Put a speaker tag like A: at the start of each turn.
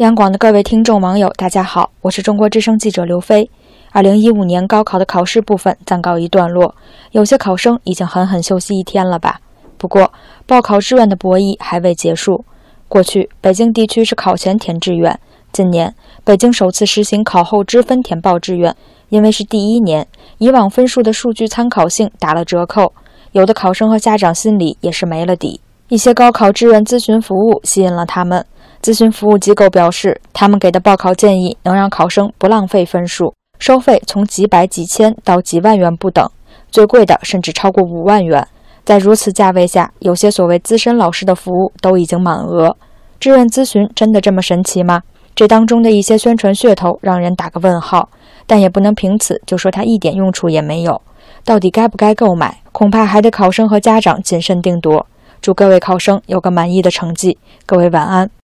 A: 央广的各位听众网友，大家好，我是中国之声记者刘飞。二零一五年高考的考试部分暂告一段落，有些考生已经狠狠休息一天了吧？不过，报考志愿的博弈还未结束。过去，北京地区是考前填志愿，今年北京首次实行考后知分填报志愿。因为是第一年，以往分数的数据参考性打了折扣，有的考生和家长心里也是没了底。一些高考志愿咨询服务吸引了他们。咨询服务机构表示，他们给的报考建议能让考生不浪费分数，收费从几百、几千到几万元不等，最贵的甚至超过五万元。在如此价位下，有些所谓资深老师的服务都已经满额。志愿咨询真的这么神奇吗？这当中的一些宣传噱头让人打个问号，但也不能凭此就说它一点用处也没有。到底该不该购买，恐怕还得考生和家长谨慎定夺。祝各位考生有个满意的成绩。各位晚安。